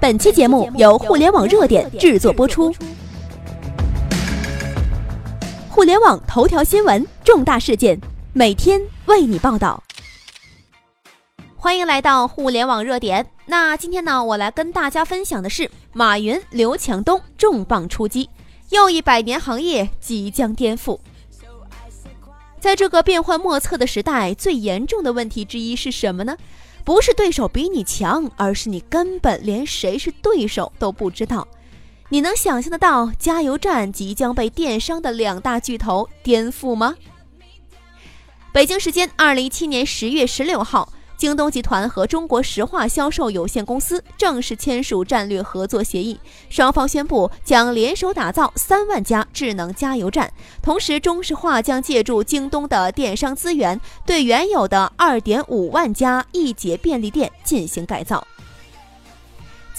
本期节目由互联网热点制作播出。互联网头条新闻，重大事件，每天为你报道。欢迎来到互联网热点。那今天呢，我来跟大家分享的是马云、刘强东重磅出击，又一百年行业即将颠覆。在这个变幻莫测的时代，最严重的问题之一是什么呢？不是对手比你强，而是你根本连谁是对手都不知道。你能想象得到加油站即将被电商的两大巨头颠覆吗？北京时间二零一七年十月十六号。京东集团和中国石化销售有限公司正式签署战略合作协议，双方宣布将联手打造三万家智能加油站。同时，中石化将借助京东的电商资源，对原有的二点五万家易捷便利店进行改造。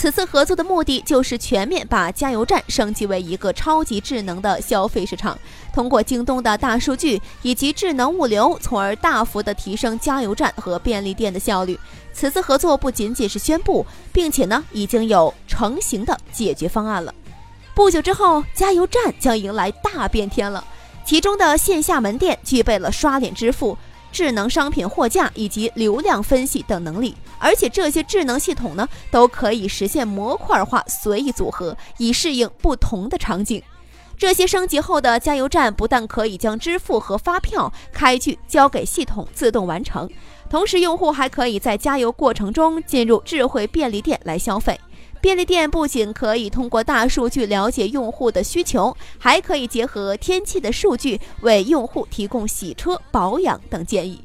此次合作的目的就是全面把加油站升级为一个超级智能的消费市场，通过京东的大数据以及智能物流，从而大幅的提升加油站和便利店的效率。此次合作不仅仅是宣布，并且呢已经有成型的解决方案了。不久之后，加油站将迎来大变天了，其中的线下门店具备了刷脸支付。智能商品货架以及流量分析等能力，而且这些智能系统呢，都可以实现模块化随意组合，以适应不同的场景。这些升级后的加油站不但可以将支付和发票开具交给系统自动完成，同时用户还可以在加油过程中进入智慧便利店来消费。便利店不仅可以通过大数据了解用户的需求，还可以结合天气的数据为用户提供洗车、保养等建议。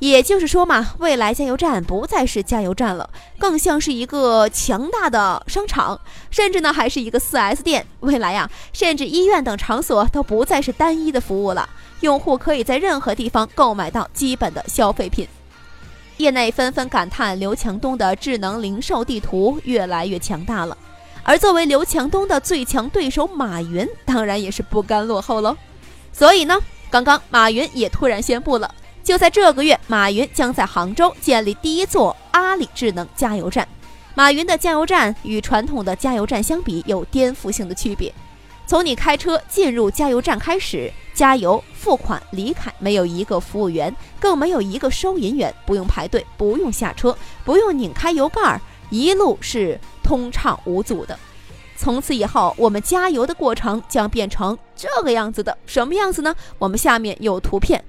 也就是说嘛，未来加油站不再是加油站了，更像是一个强大的商场，甚至呢还是一个 4S 店。未来呀，甚至医院等场所都不再是单一的服务了，用户可以在任何地方购买到基本的消费品。业内纷纷感叹刘强东的智能零售地图越来越强大了，而作为刘强东的最强对手马云，当然也是不甘落后喽。所以呢，刚刚马云也突然宣布了，就在这个月，马云将在杭州建立第一座阿里智能加油站。马云的加油站与传统的加油站相比有颠覆性的区别。从你开车进入加油站开始，加油、付款、离开，没有一个服务员，更没有一个收银员，不用排队，不用下车，不用拧开油盖，一路是通畅无阻的。从此以后，我们加油的过程将变成这个样子的，什么样子呢？我们下面有图片，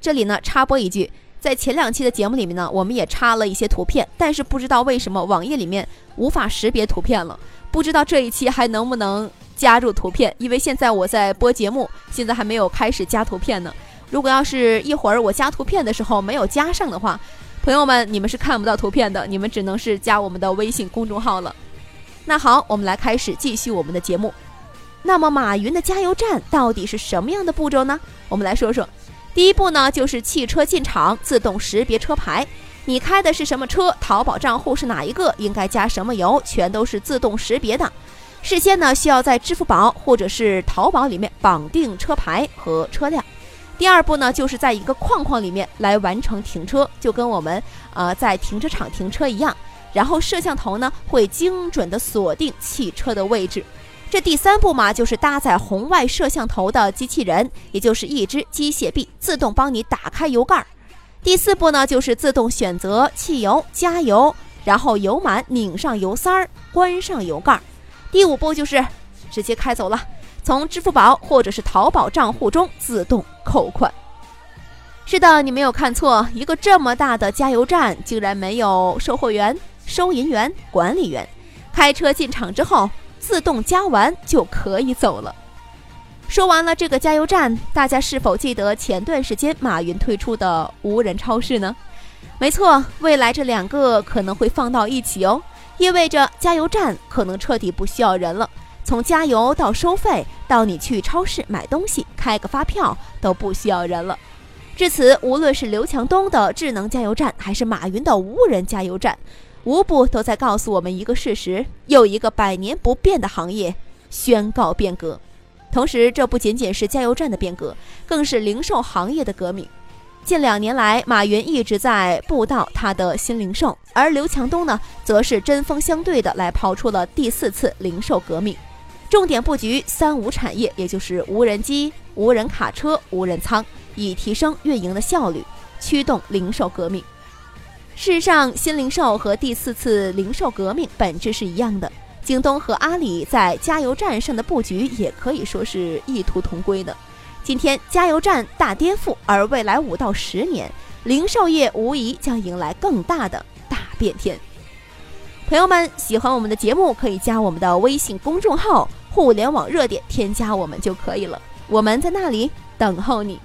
这里呢插播一句，在前两期的节目里面呢，我们也插了一些图片，但是不知道为什么网页里面无法识别图片了，不知道这一期还能不能。加入图片，因为现在我在播节目，现在还没有开始加图片呢。如果要是一会儿我加图片的时候没有加上的话，朋友们你们是看不到图片的，你们只能是加我们的微信公众号了。那好，我们来开始继续我们的节目。那么马云的加油站到底是什么样的步骤呢？我们来说说。第一步呢，就是汽车进场自动识别车牌，你开的是什么车，淘宝账户是哪一个，应该加什么油，全都是自动识别的。事先呢，需要在支付宝或者是淘宝里面绑定车牌和车辆。第二步呢，就是在一个框框里面来完成停车，就跟我们呃在停车场停车一样。然后摄像头呢会精准的锁定汽车的位置。这第三步嘛，就是搭载红外摄像头的机器人，也就是一只机械臂，自动帮你打开油盖。第四步呢，就是自动选择汽油加油，然后油满拧上油塞儿，关上油盖。第五步就是直接开走了，从支付宝或者是淘宝账户中自动扣款。是的，你没有看错，一个这么大的加油站竟然没有售货员、收银员、管理员，开车进场之后自动加完就可以走了。说完了这个加油站，大家是否记得前段时间马云推出的无人超市呢？没错，未来这两个可能会放到一起哦。意味着加油站可能彻底不需要人了，从加油到收费，到你去超市买东西开个发票都不需要人了。至此，无论是刘强东的智能加油站，还是马云的无人加油站，无不都在告诉我们一个事实：又一个百年不变的行业宣告变革。同时，这不仅仅是加油站的变革，更是零售行业的革命。近两年来，马云一直在布道他的新零售，而刘强东呢，则是针锋相对的来抛出了第四次零售革命，重点布局三无产业，也就是无人机、无人卡车、无人仓，以提升运营的效率，驱动零售革命。事实上，新零售和第四次零售革命本质是一样的。京东和阿里在加油站上的布局也可以说是异途同归的。今天加油站大颠覆，而未来五到十年，零售业无疑将迎来更大的大变天。朋友们，喜欢我们的节目，可以加我们的微信公众号“互联网热点”，添加我们就可以了。我们在那里等候你。